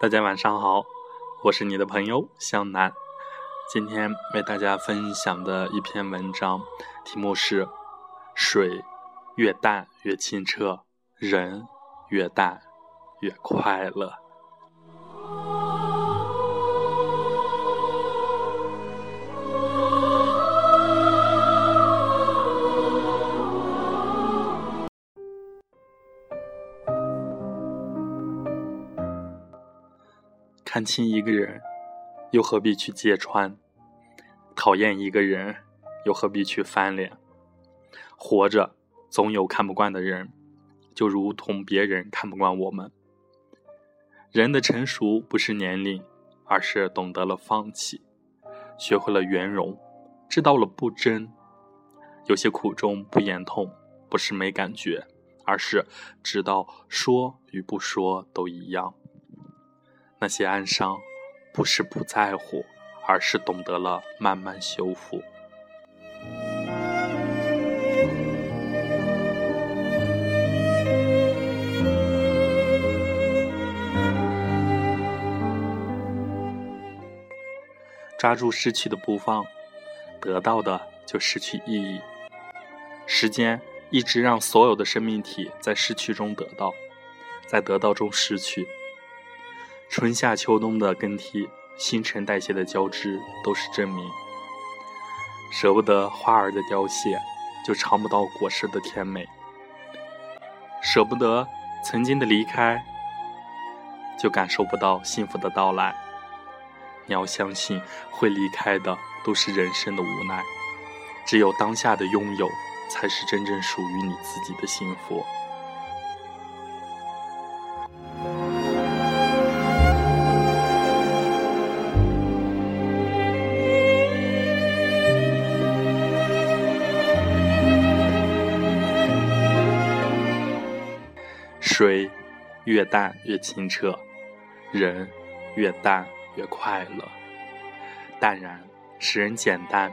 大家晚上好，我是你的朋友向南。今天为大家分享的一篇文章，题目是“水越淡越清澈，人越淡越快乐”。看清一个人，又何必去揭穿？讨厌一个人，又何必去翻脸？活着总有看不惯的人，就如同别人看不惯我们。人的成熟不是年龄，而是懂得了放弃，学会了圆融，知道了不争。有些苦衷不言痛，不是没感觉，而是知道说与不说都一样。那些暗伤，不是不在乎，而是懂得了慢慢修复。抓住失去的不放，得到的就失去意义。时间一直让所有的生命体在失去中得到，在得到中失去。春夏秋冬的更替，新陈代谢的交织，都是证明。舍不得花儿的凋谢，就尝不到果实的甜美；舍不得曾经的离开，就感受不到幸福的到来。你要相信，会离开的都是人生的无奈。只有当下的拥有，才是真正属于你自己的幸福。越淡越清澈，人越淡越快乐。淡然使人简单，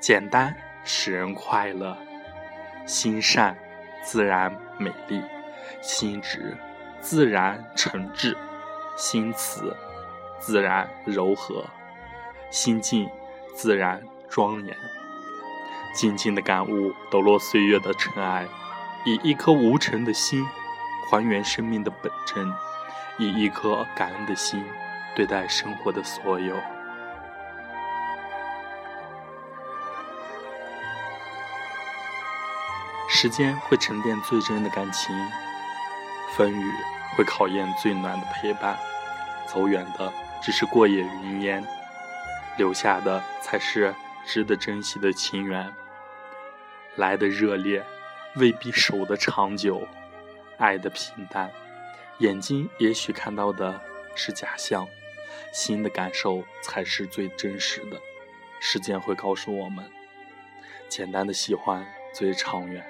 简单使人快乐。心善自然美丽，心直自然诚挚，心慈自然柔和，心静自然庄严。静静的感悟，抖落岁月的尘埃，以一颗无尘的心。还原生命的本真，以一颗感恩的心对待生活的所有。时间会沉淀最真的感情，风雨会考验最暖的陪伴。走远的只是过眼云烟，留下的才是值得珍惜的情缘。来的热烈，未必守得长久。爱的平淡，眼睛也许看到的是假象，心的感受才是最真实的。时间会告诉我们，简单的喜欢最长远，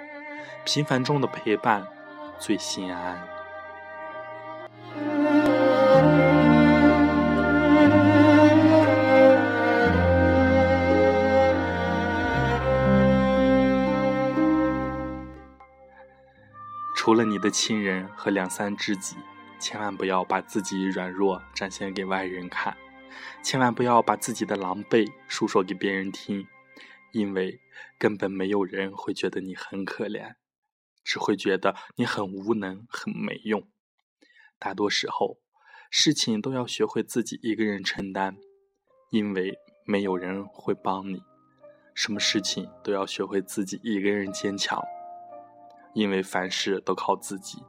平凡中的陪伴最心安。除了你的亲人和两三知己，千万不要把自己软弱展现给外人看，千万不要把自己的狼狈诉说给别人听，因为根本没有人会觉得你很可怜，只会觉得你很无能、很没用。大多时候，事情都要学会自己一个人承担，因为没有人会帮你。什么事情都要学会自己一个人坚强。因为凡事都靠自己，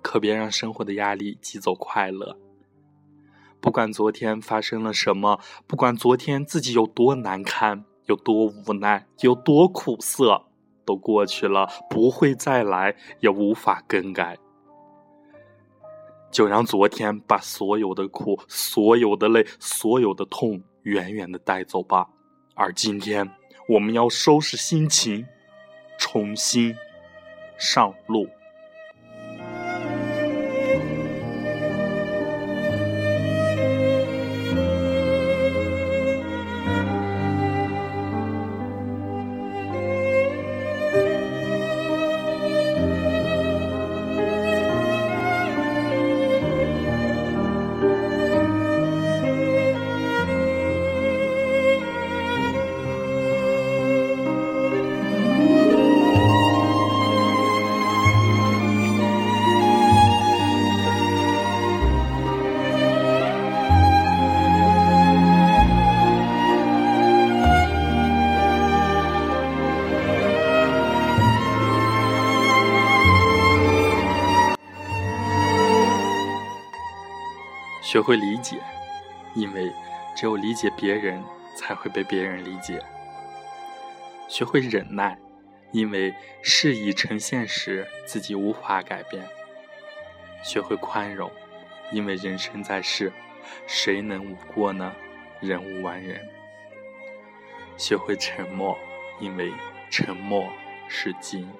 可别让生活的压力挤走快乐。不管昨天发生了什么，不管昨天自己有多难堪、有多无奈、有多苦涩，都过去了，不会再来，也无法更改。就让昨天把所有的苦、所有的累、所有的痛远远的带走吧。而今天，我们要收拾心情。重新上路。学会理解，因为只有理解别人，才会被别人理解。学会忍耐，因为事已成现实，自己无法改变。学会宽容，因为人生在世，谁能无过呢？人无完人。学会沉默，因为沉默是金。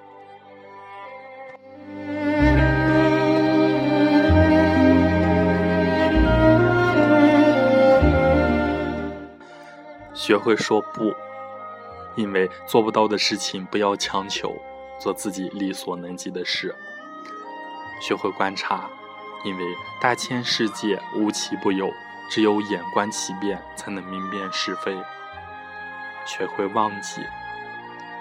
学会说不，因为做不到的事情不要强求，做自己力所能及的事。学会观察，因为大千世界无奇不有，只有眼观其变，才能明辨是非。学会忘记，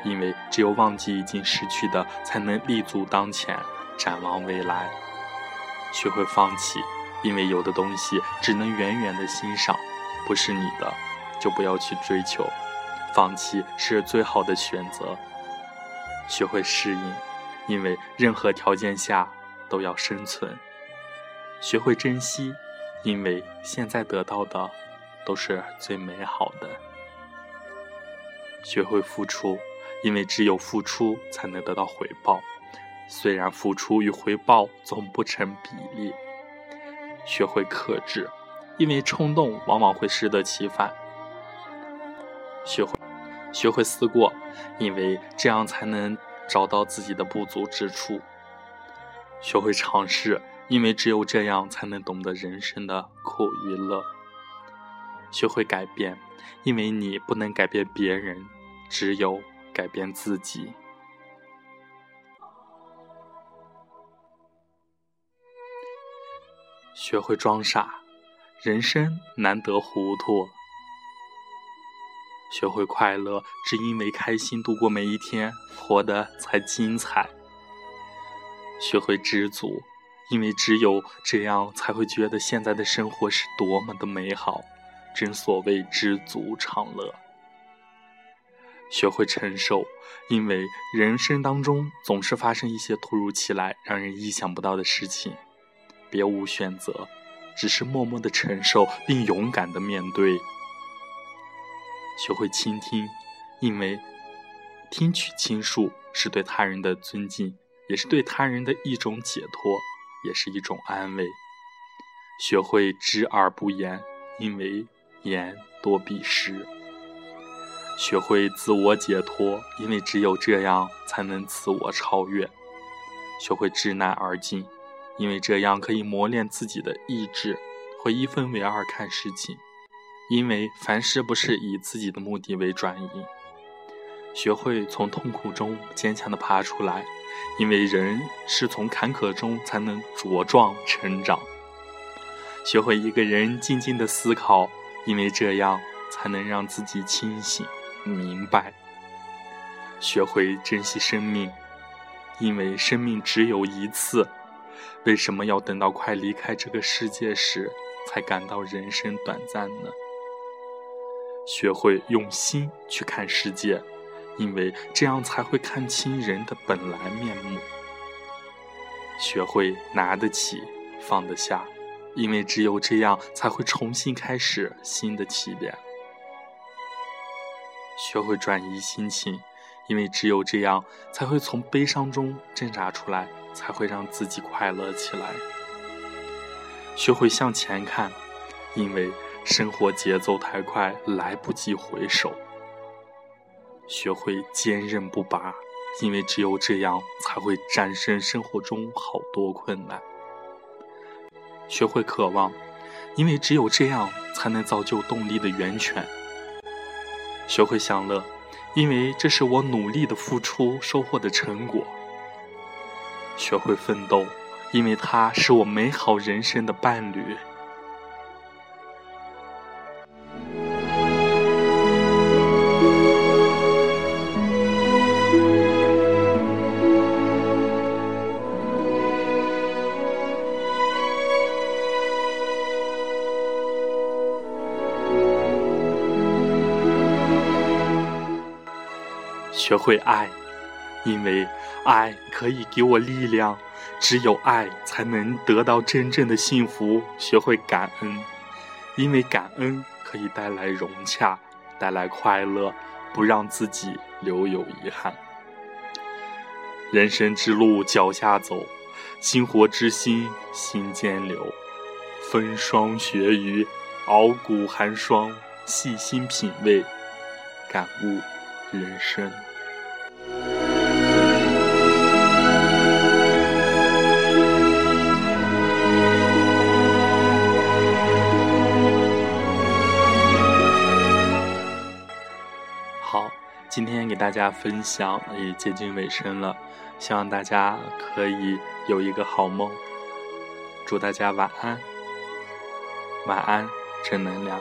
因为只有忘记已经失去的，才能立足当前，展望未来。学会放弃，因为有的东西只能远远的欣赏，不是你的，就不要去追求，放弃是最好的选择。学会适应，因为任何条件下。都要生存，学会珍惜，因为现在得到的都是最美好的。学会付出，因为只有付出才能得到回报，虽然付出与回报总不成比例。学会克制，因为冲动往往会适得其反。学会学会思过，因为这样才能找到自己的不足之处。学会尝试，因为只有这样才能懂得人生的苦与乐。学会改变，因为你不能改变别人，只有改变自己。学会装傻，人生难得糊涂。学会快乐，只因为开心度过每一天，活得才精彩。学会知足，因为只有这样才会觉得现在的生活是多么的美好。正所谓知足常乐。学会承受，因为人生当中总是发生一些突如其来、让人意想不到的事情。别无选择，只是默默的承受并勇敢的面对。学会倾听，因为听取倾诉是对他人的尊敬。也是对他人的一种解脱，也是一种安慰。学会知而不言，因为言多必失。学会自我解脱，因为只有这样才能自我超越。学会知难而进，因为这样可以磨练自己的意志，会一分为二看事情。因为凡事不是以自己的目的为转移。学会从痛苦中坚强的爬出来。因为人是从坎坷中才能茁壮成长。学会一个人静静的思考，因为这样才能让自己清醒明白。学会珍惜生命，因为生命只有一次。为什么要等到快离开这个世界时才感到人生短暂呢？学会用心去看世界。因为这样才会看清人的本来面目，学会拿得起放得下，因为只有这样才会重新开始新的起点。学会转移心情，因为只有这样才会从悲伤中挣扎出来，才会让自己快乐起来。学会向前看，因为生活节奏太快，来不及回首。学会坚韧不拔，因为只有这样才会战胜生活中好多困难。学会渴望，因为只有这样才能造就动力的源泉。学会享乐，因为这是我努力的付出收获的成果。学会奋斗，因为它是我美好人生的伴侣。学会爱，因为爱可以给我力量，只有爱才能得到真正的幸福。学会感恩，因为感恩可以带来融洽，带来快乐，不让自己留有遗憾。人生之路脚下走，心火之心心间流。风霜雪雨，熬骨寒霜，细心品味，感悟人生。今天给大家分享也接近尾声了，希望大家可以有一个好梦。祝大家晚安，晚安，正能量。